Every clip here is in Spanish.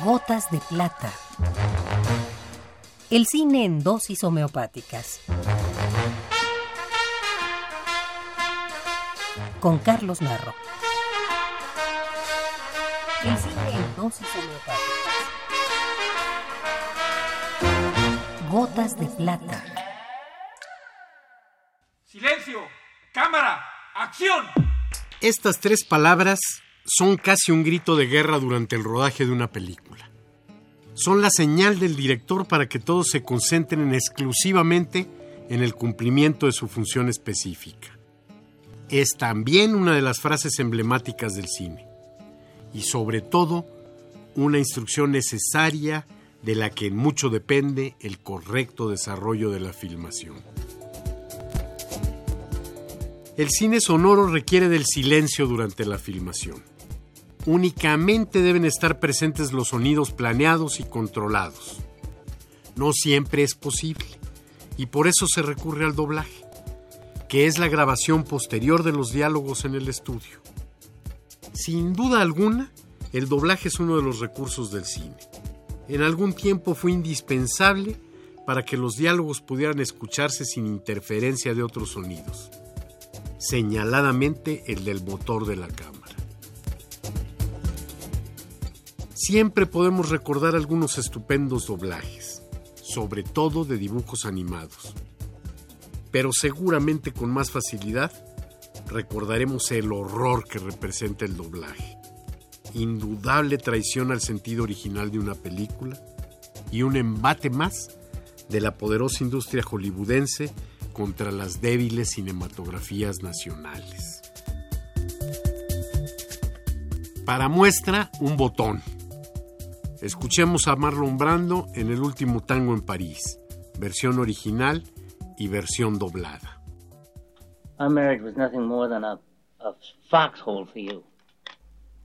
Gotas de plata. El cine en dosis homeopáticas. Con Carlos Narro. El cine en dosis homeopáticas. Gotas de plata. Silencio. Cámara. Acción. Estas tres palabras son casi un grito de guerra durante el rodaje de una película. Son la señal del director para que todos se concentren exclusivamente en el cumplimiento de su función específica. Es también una de las frases emblemáticas del cine y sobre todo una instrucción necesaria de la que en mucho depende el correcto desarrollo de la filmación. El cine sonoro requiere del silencio durante la filmación. Únicamente deben estar presentes los sonidos planeados y controlados. No siempre es posible y por eso se recurre al doblaje, que es la grabación posterior de los diálogos en el estudio. Sin duda alguna, el doblaje es uno de los recursos del cine. En algún tiempo fue indispensable para que los diálogos pudieran escucharse sin interferencia de otros sonidos señaladamente el del motor de la cámara. Siempre podemos recordar algunos estupendos doblajes, sobre todo de dibujos animados, pero seguramente con más facilidad recordaremos el horror que representa el doblaje, indudable traición al sentido original de una película y un embate más de la poderosa industria hollywoodense contra las débiles cinematografías nacionales. Para muestra, un botón. Escuchemos a Marlon Brando en El último tango en París, versión original y versión doblada. Our marriage was nothing more than a, a foxhole for you.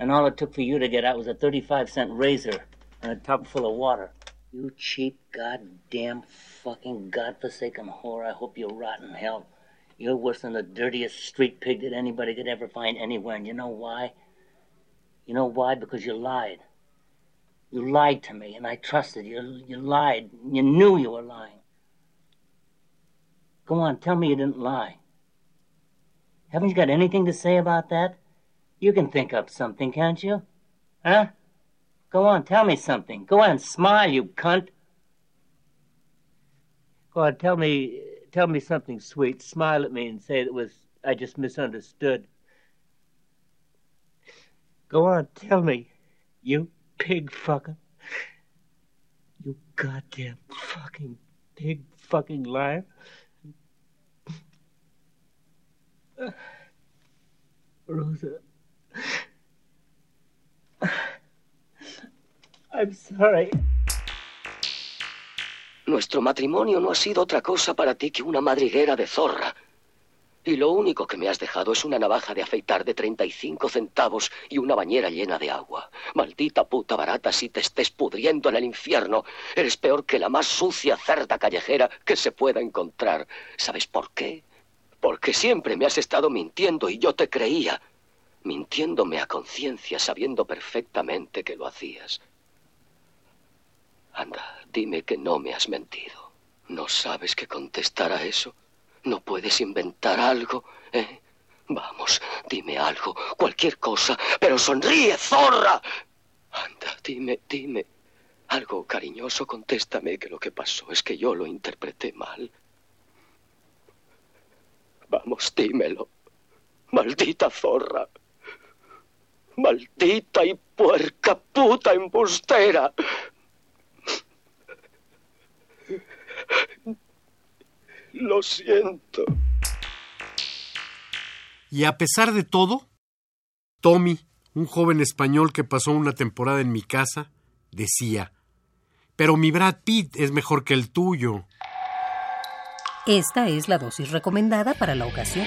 And all it took for you to get out was a 35 cent razor and a tub full of water. You cheap, goddamn, fucking, godforsaken whore. I hope you rot in hell. You're worse than the dirtiest street pig that anybody could ever find anywhere. And you know why? You know why? Because you lied. You lied to me, and I trusted you. You lied. You knew you were lying. Go on, tell me you didn't lie. Haven't you got anything to say about that? You can think up something, can't you? Huh? Go on, tell me something. Go on, smile, you cunt. Go on, tell me, tell me something sweet. Smile at me and say it was I just misunderstood. Go on, tell me, you pig fucker. You goddamn fucking pig fucking liar. Rosa. I'm sorry. Nuestro matrimonio no ha sido otra cosa para ti que una madriguera de zorra. Y lo único que me has dejado es una navaja de afeitar de 35 centavos y una bañera llena de agua. Maldita puta barata, si te estés pudriendo en el infierno, eres peor que la más sucia cerda callejera que se pueda encontrar. ¿Sabes por qué? Porque siempre me has estado mintiendo y yo te creía. Mintiéndome a conciencia, sabiendo perfectamente que lo hacías. Anda, dime que no me has mentido. ¿No sabes qué contestar a eso? ¿No puedes inventar algo? ¿Eh? Vamos, dime algo, cualquier cosa, pero sonríe, zorra. Anda, dime, dime. Algo cariñoso, contéstame que lo que pasó es que yo lo interpreté mal. Vamos, dímelo. Maldita zorra. Maldita y puerca puta embustera. Lo siento. Y a pesar de todo, Tommy, un joven español que pasó una temporada en mi casa, decía, pero mi Brad Pitt es mejor que el tuyo. Esta es la dosis recomendada para la ocasión.